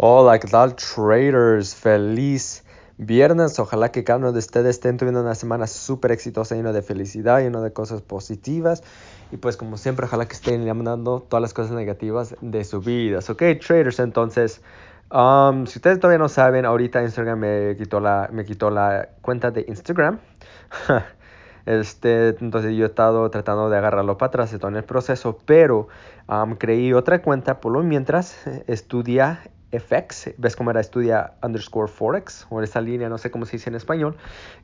Hola, ¿qué tal traders? Feliz viernes. Ojalá que cada uno de ustedes estén teniendo una semana súper exitosa, llena de felicidad, llena de cosas positivas. Y pues como siempre, ojalá que estén eliminando todas las cosas negativas de su vida. Ok, traders, entonces, um, si ustedes todavía no saben, ahorita Instagram me quitó la, me quitó la cuenta de Instagram. Este, entonces yo he estado tratando de agarrarlo para atrás todo en el proceso, pero um, creí otra cuenta por lo mientras eh, estudia FX, ves cómo era estudia underscore Forex, o esa línea, no sé cómo se dice en español,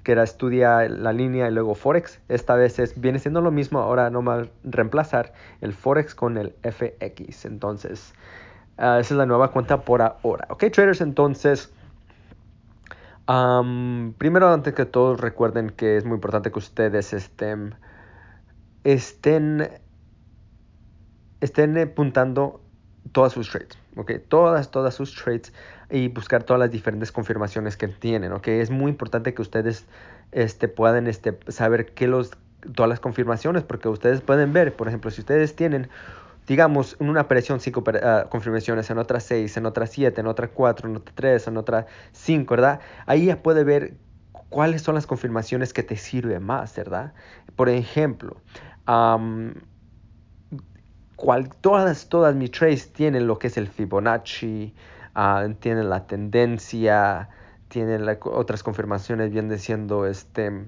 que era estudia la línea y luego Forex. Esta vez es, viene siendo lo mismo, ahora no más reemplazar el Forex con el FX. Entonces, uh, esa es la nueva cuenta por ahora. Ok, traders, entonces, primero, antes que todo, recuerden que es muy importante que ustedes estén, estén, estén apuntando todas sus trades, ¿ok? Todas, todas sus trades y buscar todas las diferentes confirmaciones que tienen, ¿ok? Es muy importante que ustedes este, puedan este, saber qué los, todas las confirmaciones, porque ustedes pueden ver, por ejemplo, si ustedes tienen, digamos, en una presión cinco uh, confirmaciones, en otra seis, en otra siete, en otra cuatro, en otra tres, en otra cinco, ¿verdad? Ahí ya puede ver cuáles son las confirmaciones que te sirven más, ¿verdad? Por ejemplo, um, cual, todas, todas mis trades tienen lo que es el Fibonacci, uh, tienen la tendencia, tienen otras confirmaciones, vienen siendo este,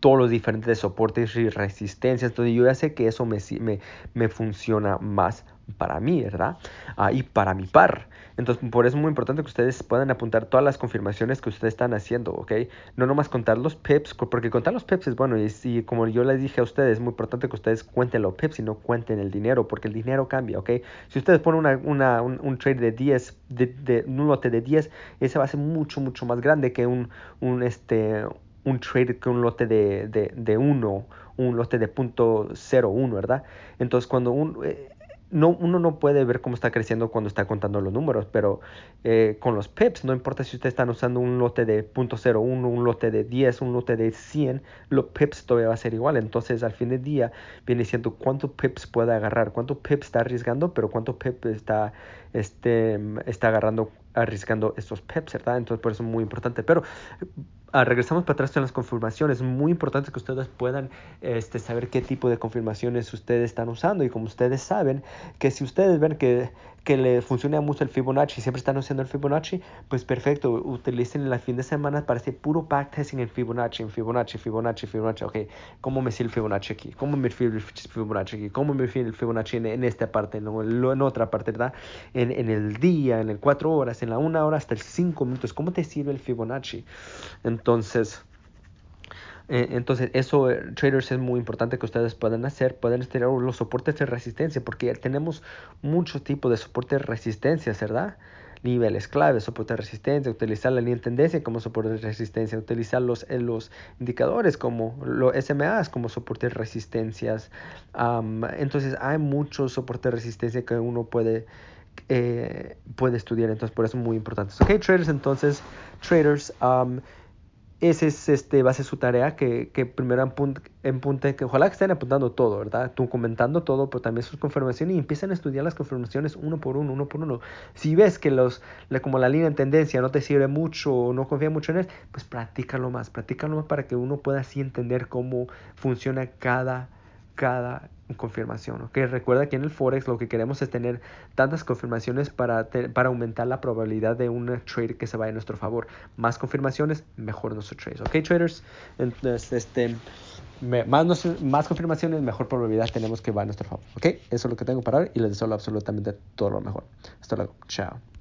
todos los diferentes soportes y resistencias. Entonces yo ya sé que eso me, me, me funciona más para mí, ¿verdad? Uh, y para mi par. Entonces, por eso es muy importante que ustedes puedan apuntar todas las confirmaciones que ustedes están haciendo, ¿ok? No nomás contar los pips, porque contar los pips es bueno y, y como yo les dije a ustedes, es muy importante que ustedes cuenten los pips y no cuenten el dinero, porque el dinero cambia, ¿ok? Si ustedes ponen una, una, un, un, trade de 10, de, de, un lote de 10, ese va a ser mucho, mucho más grande que un, un este, un trade que un lote de, de, de 1, un lote de punto 0.1, ¿verdad? Entonces, cuando un... No, uno no puede ver cómo está creciendo cuando está contando los números, pero eh, con los pips, no importa si ustedes están usando un lote de 0.01, un lote de 10, un lote de 100, los pips todavía va a ser igual. Entonces, al fin del día, viene siendo cuánto pips puede agarrar, cuánto pips está arriesgando, pero cuánto pips está, este, está agarrando, arriesgando estos pips, ¿verdad? Entonces, por eso es muy importante. Pero Ah, regresamos para atrás en las confirmaciones. Es muy importante que ustedes puedan este, saber qué tipo de confirmaciones ustedes están usando. Y como ustedes saben, que si ustedes ven que, que le funciona mucho el Fibonacci, siempre están usando el Fibonacci, pues perfecto, utilicen el fin de semana para hacer puro backtesting en Fibonacci, en Fibonacci, Fibonacci, Fibonacci. Ok, ¿cómo me sirve el Fibonacci aquí? ¿Cómo me sirve el Fibonacci aquí? ¿Cómo me sirve el Fibonacci en, en esta parte, no, en otra parte, ¿verdad? En, en el día, en el 4 horas, en la 1 hora hasta el 5 minutos. ¿Cómo te sirve el Fibonacci? Entonces, eh, entonces eso, eh, traders, es muy importante que ustedes puedan hacer, pueden tener los soportes de resistencia, porque tenemos muchos tipos de soportes de resistencia, ¿verdad? Niveles clave, soporte de resistencia, utilizar la línea de tendencia como soporte de resistencia, utilizar los, eh, los indicadores como los SMAs como soporte de resistencias. Entonces hay muchos soportes de resistencia que uno puede puede estudiar. Entonces, por eso es muy importante. Ok, traders, entonces, traders, ese es, este, va a ser su tarea, que, que primero apunte, que ojalá que estén apuntando todo, ¿verdad? Tú comentando todo, pero también sus confirmaciones y empiecen a estudiar las confirmaciones uno por uno, uno por uno. Si ves que los, como la línea en tendencia no te sirve mucho o no confía mucho en él, pues practícalo más, practícalo más para que uno pueda así entender cómo funciona cada, cada confirmación. ¿ok? Recuerda que en el Forex lo que queremos es tener tantas confirmaciones para, para aumentar la probabilidad de un trade que se vaya a nuestro favor. Más confirmaciones, mejor nuestro trade. ¿Ok, traders? Entonces, este, más, más confirmaciones, mejor probabilidad tenemos que va a nuestro favor. ¿Ok? Eso es lo que tengo para hoy y les deseo absolutamente todo lo mejor. Hasta luego. Chao.